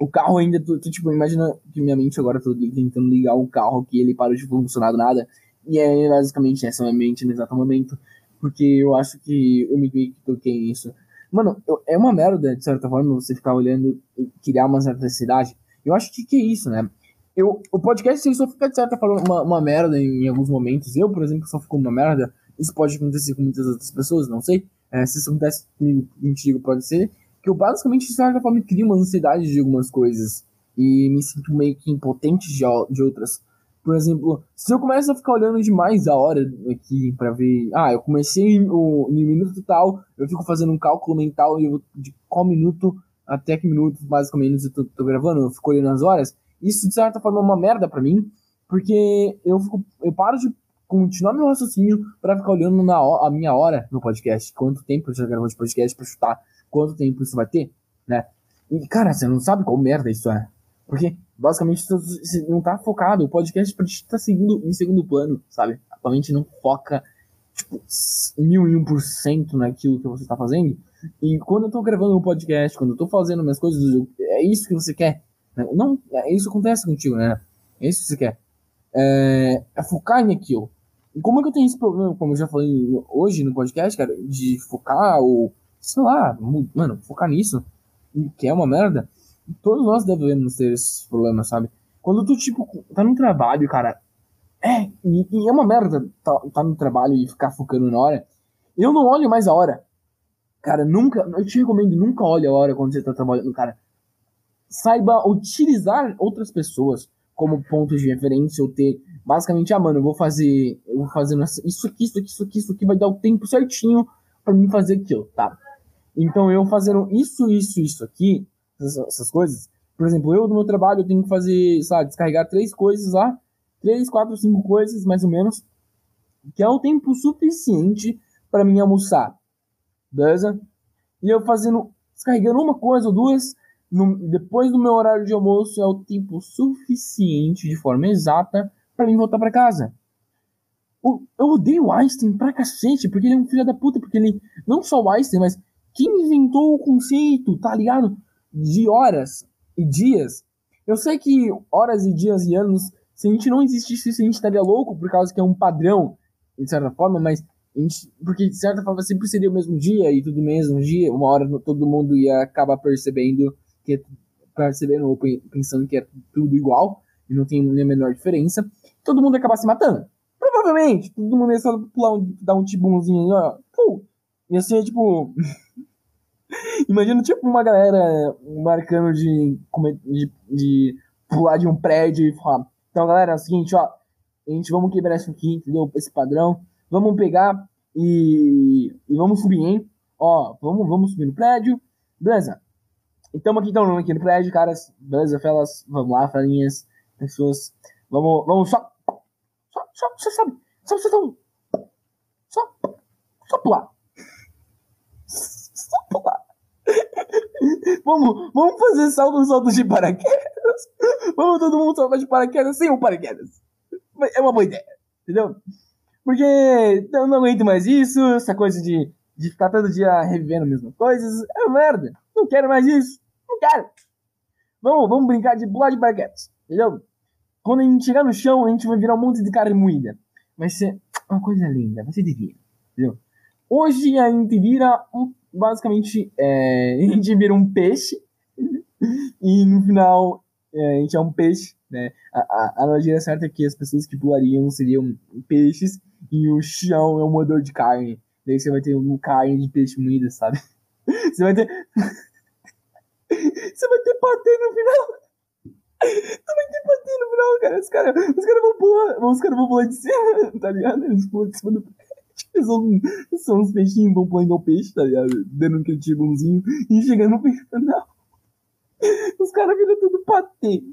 O carro ainda, tô, tô, tipo, imagina que minha mente agora, tô tentando ligar o carro que ele parou de funcionar do nada. E é basicamente essa minha mente no exato momento porque eu acho que eu me toquei nisso. Mano, eu, é uma merda, de certa forma, você ficar olhando e criar uma certa cidade. Eu acho que, que é isso, né? Eu, o podcast só fica, de certa forma, uma, uma merda em, em, alguns momentos. Eu, por exemplo, só fico uma merda. Isso pode acontecer com muitas outras pessoas, não sei. É, se isso acontece comigo, contigo, pode ser. Que eu, basicamente, de certa forma, crio uma ansiedade de algumas coisas. E me sinto meio que impotente de, de outras. Por exemplo, se eu começo a ficar olhando demais a hora aqui para ver, ah, eu comecei no, no minuto tal, eu fico fazendo um cálculo mental de qual minuto até que minuto, basicamente, eu tô, tô gravando, eu fico olhando as horas. Isso, de certa forma, é uma merda para mim, porque eu, fico, eu paro de continuar meu raciocínio para ficar olhando na, a minha hora no podcast. Quanto tempo eu já gravou de podcast pra chutar quanto tempo isso vai ter, né? E, cara, você não sabe qual merda isso é. Porque basicamente você não tá focado. O podcast pra gente tá seguindo em segundo plano, sabe? Atualmente não foca tipo, mil e um por cento naquilo que você tá fazendo. E quando eu tô gravando um podcast, quando eu tô fazendo minhas coisas, é isso que você quer. Né? Não, é isso acontece contigo, né? É isso que você quer. É, é focar naquilo. E como é que eu tenho esse problema, como eu já falei hoje no podcast, cara, de focar ou, sei lá, mano, focar nisso, que é uma merda, Todos nós devemos ter esses problemas, sabe? Quando tu, tipo, tá no trabalho, cara. É, e, e é uma merda tá, tá no trabalho e ficar focando na hora. Eu não olho mais a hora. Cara, nunca. Eu te recomendo, nunca olhe a hora quando você tá trabalhando, cara. Saiba utilizar outras pessoas como pontos de referência ou ter. Basicamente, ah, mano, eu vou fazer. Eu vou fazer isso aqui, isso aqui, isso aqui, isso aqui, vai dar o tempo certinho para mim fazer aquilo, tá? Então eu fazendo isso, isso, isso aqui, essas coisas. Por exemplo, eu no meu trabalho eu tenho que fazer, sabe, descarregar três coisas lá, três, quatro, cinco coisas mais ou menos, que é o tempo suficiente para mim almoçar. Beleza? E eu fazendo, descarregando uma coisa ou duas, no, depois do meu horário de almoço, é o tempo suficiente, de forma exata, para mim voltar para casa. Eu odeio o Einstein pra cacete, porque ele é um filho da puta, porque ele, não só o Einstein, mas quem inventou o conceito, tá ligado? De horas e dias. Eu sei que horas e dias e anos, se a gente não existisse isso, a gente estaria louco, por causa que é um padrão, de certa forma, mas gente, porque de certa forma sempre seria o mesmo dia e tudo mesmo dia, uma hora todo mundo ia acabar percebendo que é, percebendo ou pensando que é tudo igual e não tem nem a menor diferença, todo mundo ia acabar se matando. Provavelmente, todo mundo ia só pular um, dar um tibumzinho ó. Pô, ia ser tipo. *laughs* *laughs* Imagina tipo uma galera marcando de, de, de pular de um prédio e falar. Então, galera, é o seguinte, ó. A gente vamos quebrar isso aqui, entendeu? Esse padrão. Vamos pegar e, e vamos subir, hein? Ó, vamos, vamos subir no prédio. Beleza. Então aqui, então, aqui no prédio, caras. Beleza, felas. Vamos lá, felinhas. Pessoas. Vamos, vamos só. Só, só, só, sabe? Só, só, só, só, só pular. Só pular. *laughs* vamos, vamos fazer salto, salto de paraquedas. Vamos todo mundo saltar de paraquedas sem um paraquedas. É uma boa ideia, entendeu? Porque eu não aguento mais isso, essa coisa de, de ficar todo dia revivendo as mesmas coisas. É merda. Não quero mais isso. Não quero. Vamos, vamos brincar de de paraquedas, entendeu? Quando a gente chegar no chão, a gente vai virar um monte de carne moída. Vai ser uma coisa linda, vai ser divino, entendeu? Hoje a gente vira um, basicamente, é, *laughs* a gente vira um peixe e no final é, a gente é um peixe, né? A, a, a analogia certa é que as pessoas que pulariam seriam peixes e o chão é um moedor de carne. Daí você vai ter um carne de peixe moída, sabe? *laughs* Você vai ter. *laughs* você vai ter patê no final. Você vai ter patê no final, cara. Os caras os cara vão pular. Os caras vão pular de cima, tá ligado? Eles pulam de cima do. São, são uns peixinhos vão pulando ao peixe, tá ligado? Dando aquele tibumzinho e chegando no. Não. Os caras viram tudo patê.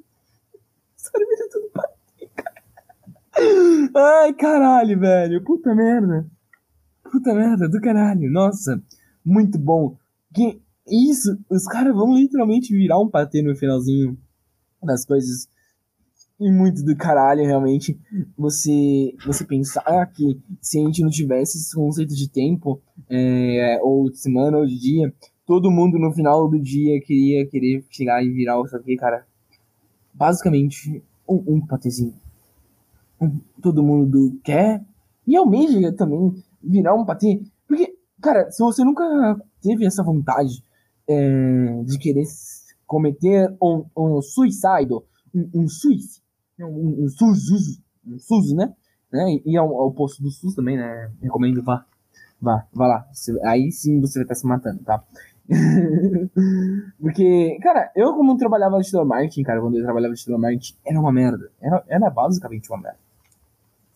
Os caras viram tudo patê, cara. Ai, caralho, velho. Puta merda. Puta merda do caralho. Nossa, muito bom. Que isso, os caras vão literalmente virar um patê no finalzinho das coisas. E muito do caralho, realmente, você você pensar que se a gente não tivesse esse conceito de tempo, é, ou de semana, ou de dia, todo mundo no final do dia queria querer chegar e virar isso aqui, cara. Basicamente, um, um patezinho. Um, todo mundo quer e almeja também virar um patê. Porque, cara, se você nunca teve essa vontade é, de querer cometer um, um suicide, um, um suicídio, um, um SUS, um SUS, né? né? E ao, ao posto do SUS também, né? Recomendo, vá. Vá, vá lá. Aí sim você vai estar se matando, tá? *laughs* Porque, cara, eu como trabalhava de telemarketing, cara, quando eu trabalhava de telemarketing, era uma merda. Era, era basicamente uma merda.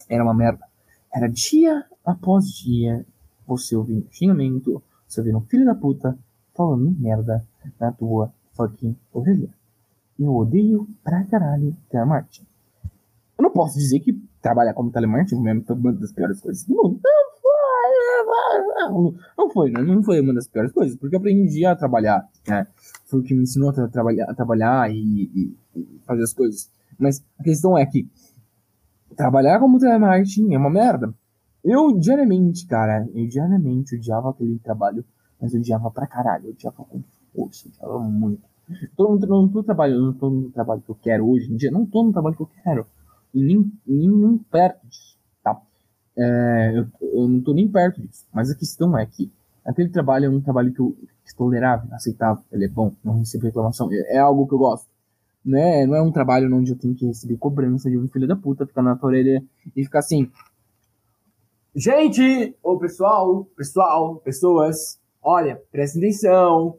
Era uma merda. Era dia após dia você ouvindo xingamento, você ouvindo filho da puta falando merda na tua fucking orelha. Eu odeio pra caralho telemarketing. Eu não posso dizer que trabalhar como telemarketing é uma das piores coisas do mundo. Não foi, não foi, né? não foi uma das piores coisas, porque eu aprendi a trabalhar, né? Foi o que me ensinou a trabalhar, a trabalhar e, e, e fazer as coisas. Mas a questão é que trabalhar como telemarketing é uma merda. Eu diariamente, cara, eu diariamente odiava aquele trabalho, mas odiava pra caralho, odiava com força, odiava muito. Tô, não, não tô trabalhando, não tô no trabalho que eu quero hoje em dia, não tô no trabalho que eu quero. Nem, nem, nem perto disso, tá? É, eu, eu não tô nem perto disso. Mas a questão é que aquele trabalho é um trabalho que eu que tolerável, aceitável, ele é bom, não recebo reclamação, é, é algo que eu gosto né? Não é um trabalho onde eu tenho que receber cobrança de um filho da puta, ficar na tua orelha e ficar assim. Gente, ô pessoal, pessoal, pessoas, olha, presta atenção,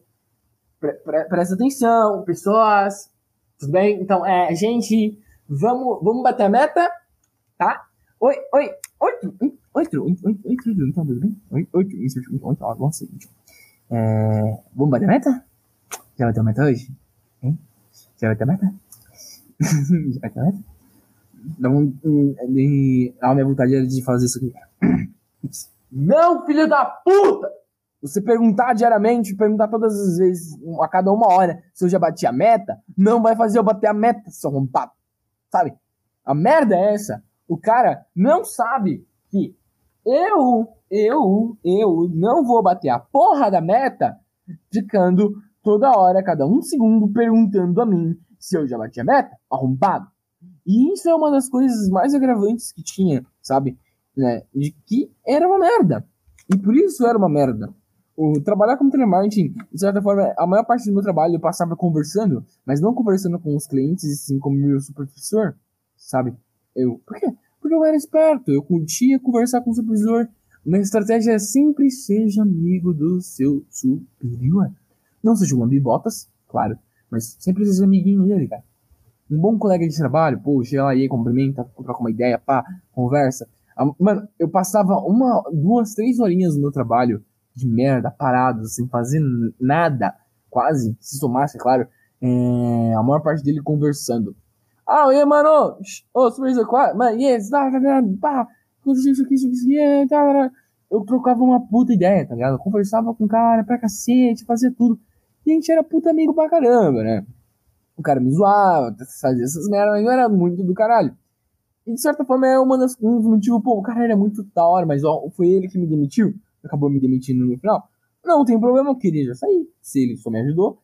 pre pre presta atenção, pessoas, tudo bem? Então, é, gente, vamos, vamos bater a meta, tá? Oi, oi, oito, oito, oito, oito, então, tudo bem? Oi, oito, oito, oito, ó, seguinte. É, vamos bater a meta? Já bateu a meta hoje? Hein? Já vai ter meta? *laughs* Já vai ter meta? Um, um, a minha vontade era de fazer isso. Não, *coughs* filho da puta! Você perguntar diariamente, perguntar todas as vezes, a cada uma hora, se eu já bati a meta, não vai fazer eu bater a meta, seu rompado. Sabe? A merda é essa. O cara não sabe que eu, eu, eu não vou bater a porra da meta ficando toda hora, cada um segundo, perguntando a mim se eu já bati a meta, arrombado. E isso é uma das coisas mais agravantes que tinha, sabe? Né? De que era uma merda. E por isso era uma merda. O trabalhar como telemarketing, de certa forma, a maior parte do meu trabalho eu passava conversando, mas não conversando com os clientes, e sim com o meu supervisor, sabe? Eu, por quê? Porque eu era esperto, eu curtia conversar com o supervisor. Minha estratégia é sempre seja amigo do seu superior. Não seja um bibotas, claro, mas sempre seja amiguinho dele, cara. Um bom colega de trabalho, pô, chega lá e cumprimenta, troca uma ideia, pá, conversa. Ah, mano, eu passava uma, duas, três horinhas no meu trabalho de merda, parado, sem fazer nada, quase, se somasse, é claro, é, a maior parte dele conversando. Ah, e mano, ô, supervisor, qual, mano, yes, tá, tá, tá, tá, eu trocava uma puta ideia, tá ligado? Eu conversava com o cara pra cacete, fazia tudo. E a gente era puta amigo pra caramba, né? O cara me zoava, fazia essas merdas, mas não era muito do caralho. E de certa forma é uma das, um dos motivos, pô, o cara era muito da hora, mas ó, foi ele que me demitiu, acabou me demitindo no final. Não tem problema, eu queria já sair, se ele só me ajudou.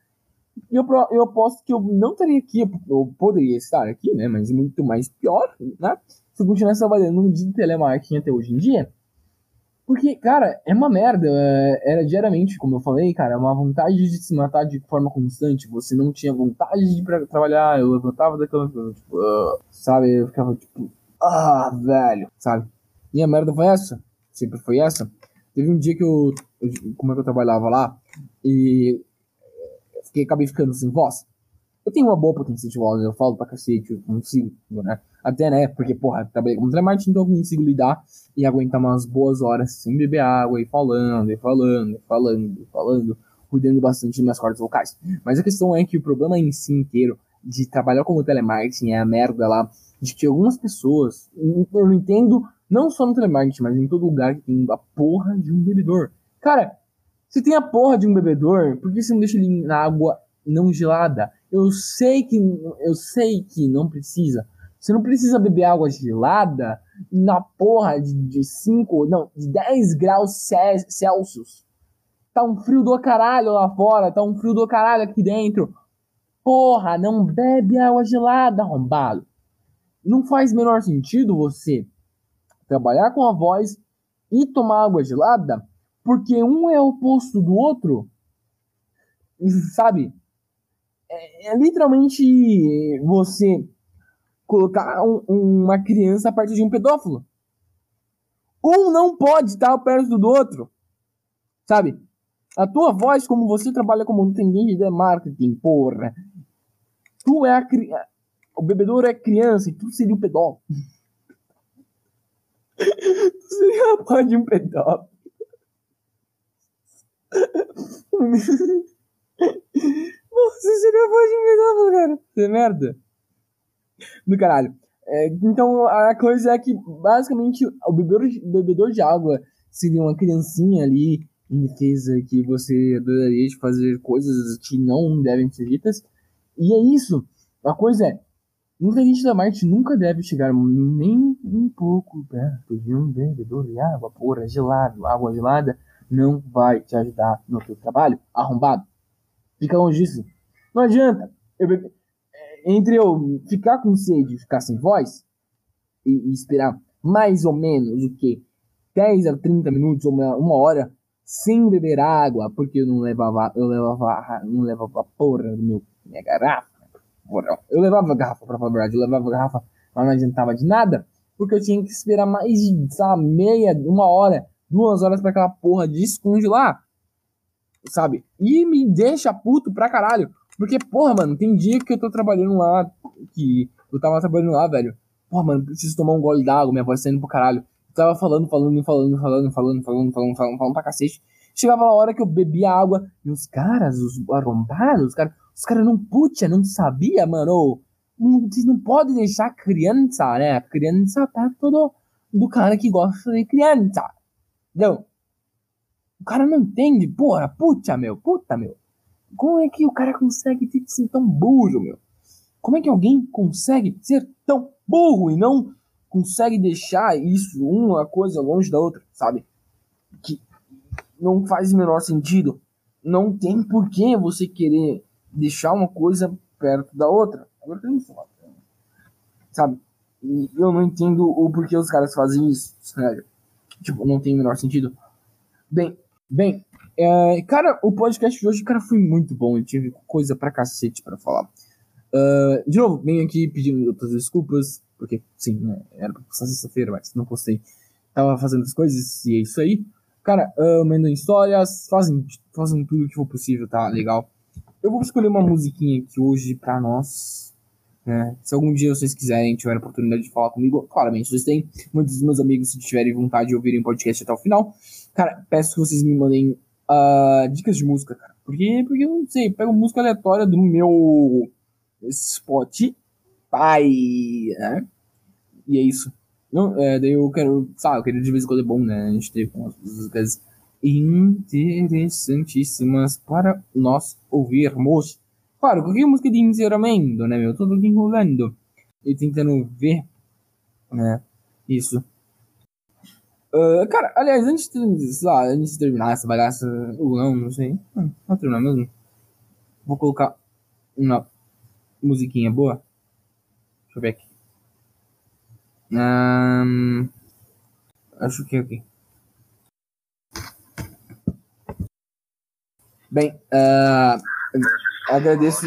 Eu, eu aposto que eu não estaria aqui, eu poderia estar aqui, né, mas muito mais pior, né, se eu continuasse trabalhando de telemarketing até hoje em dia. Porque, cara, é uma merda. É, era diariamente, como eu falei, cara, uma vontade de se matar de forma constante. Você não tinha vontade de ir pra trabalhar. Eu levantava da cama, tipo, uh, sabe? Eu ficava tipo, ah, velho, sabe? Minha merda foi essa. Sempre foi essa. Teve um dia que eu, eu como é que eu trabalhava lá, e fiquei, acabei ficando sem voz. Eu tenho uma boa potência de voz, eu falo pra cacete, eu consigo, né? Até, né? Porque, porra, trabalhei como telemarketing, então eu consigo lidar e aguentar umas boas horas sem beber água e falando, e falando, e falando, e falando, cuidando bastante das minhas cordas vocais. Mas a questão é que o problema em si inteiro de trabalhar como telemarketing é a merda lá, de que algumas pessoas, eu não entendo, não só no telemarketing, mas em todo lugar que tem a porra de um bebedor. Cara, se tem a porra de um bebedor, por que você não deixa ele na água não gelada? Eu sei que eu sei que não precisa, você não precisa beber água gelada na porra de 5, não, de 10 graus Celsius. Tá um frio do caralho lá fora, tá um frio do caralho aqui dentro. Porra, não bebe água gelada, arrombado. Não faz menor sentido você trabalhar com a voz e tomar água gelada, porque um é oposto do outro. Sabe? É, é literalmente você colocar um, uma criança perto de um pedófilo. Um não pode estar perto do outro. Sabe? A tua voz, como você trabalha como entendente de marketing, porra. Tu é a criança. O bebedor é criança e tu seria um pedófilo. Tu seria porra de um pedófilo. você seria a porra de um pedófilo, cara. Você é merda do caralho. É, então a coisa é que basicamente o bebedor, bebedor de água seria uma criancinha ali em defesa que você adoraria de fazer coisas que não devem ser ditas. E é isso. A coisa é, um cliente da Marte nunca deve chegar nem um pouco perto de um bebedor de água pura, gelado. Água gelada não vai te ajudar no teu trabalho. Arrombado. Fica longe disso. Não adianta. Eu bebe entre eu ficar com sede e ficar sem voz, e, e, esperar mais ou menos o que 10 a 30 minutos ou uma, uma, hora sem beber água, porque eu não levava, eu levava, não levava porra do meu, minha garrafa. Eu levava garrafa, pra verdade, eu levava garrafa, mas não adiantava de nada, porque eu tinha que esperar mais de, sabe, meia, uma hora, duas horas para aquela porra descongelar, sabe? E me deixa puto pra caralho, porque, porra, mano, tem dia que eu tô trabalhando lá, que eu tava trabalhando lá, velho. Porra, mano, preciso tomar um gole d'água, minha voz saindo pro caralho. Eu tava falando, falando, falando, falando, falando, falando, falando, falando, falando pra cacete. Chegava a hora que eu bebia água e os caras, os arrombados, os caras, os caras não putia, não sabia, mano. vocês não podem deixar a criança, né? A criança perto do, do cara que gosta de criança. Entendeu? O cara não entende, porra, puta, meu, puta, meu. Como é que o cara consegue ser tão burro, meu? Como é que alguém consegue ser tão burro e não consegue deixar isso, uma coisa longe da outra, sabe? Que não faz o menor sentido. Não tem por que você querer deixar uma coisa perto da outra. Agora tem falar. Sabe? E eu não entendo o porquê os caras fazem isso, sério. Tipo, não tem o menor sentido. Bem, bem, é, cara, o podcast de hoje, cara, foi muito bom. Eu tive coisa pra cacete pra falar. Uh, de novo, venho aqui pedindo outras desculpas, porque, sim, né, era pra postar sexta-feira, mas não postei. Tava fazendo as coisas e é isso aí. Cara, uh, histórias, fazem, fazem tudo que for possível, tá? Legal. Eu vou escolher uma musiquinha aqui hoje pra nós. Né? Se algum dia vocês quiserem, tiver a oportunidade de falar comigo, claramente vocês têm. Muitos dos meus amigos, se tiverem vontade de ouvirem o podcast até o final, cara, peço que vocês me mandem uh, dicas de música, cara. Porque, porque eu não sei, pego música aleatória do meu Spotify, né? E é isso. Não, é, daí eu quero, sabe, eu quero de vez em quando é bom, né? A gente ter umas músicas interessantíssimas para nós ouvirmos. Claro, qualquer música de encerramento, né, meu? Todo enrolando e tentando ver, né? Isso. Uh, cara, aliás, antes de, lá, antes de terminar essa bagaça, ou não, não sei. Hum, vou terminar mesmo. Vou colocar uma musiquinha boa. Deixa eu ver aqui. Um, acho que é aqui. Bem, uh, agradeço,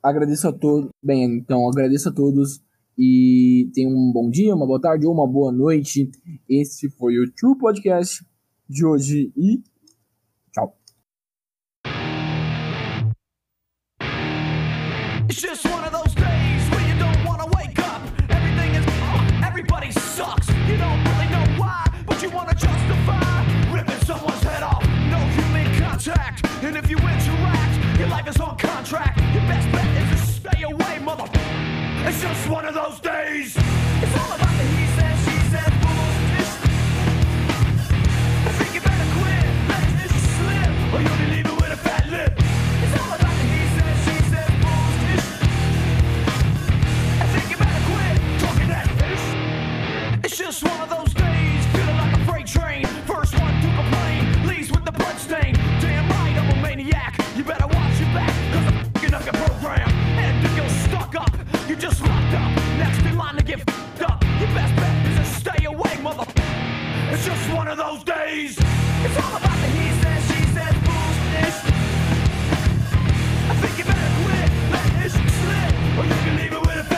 agradeço a todos. Bem, então agradeço a todos e tenham um bom dia, uma boa tarde ou uma boa noite. Esse foi o True Podcast de hoje e and if you interact, your life is on contract. Your best bet is to stay away, mother. It's just one of those days. It's all about the he said, she said bullshit. I think you better quit, this slip, or you'll be leaving with a fat lip. It's all about the he said, she said bullshit. I think you better quit talking that. It's just one of those you just locked up. Next in line to get f***ed up. Your best bet is to stay away, mother. It's just one of those days. It's all about the he says, she says bullshit. I think you better quit, let this slip, or you can leave it with a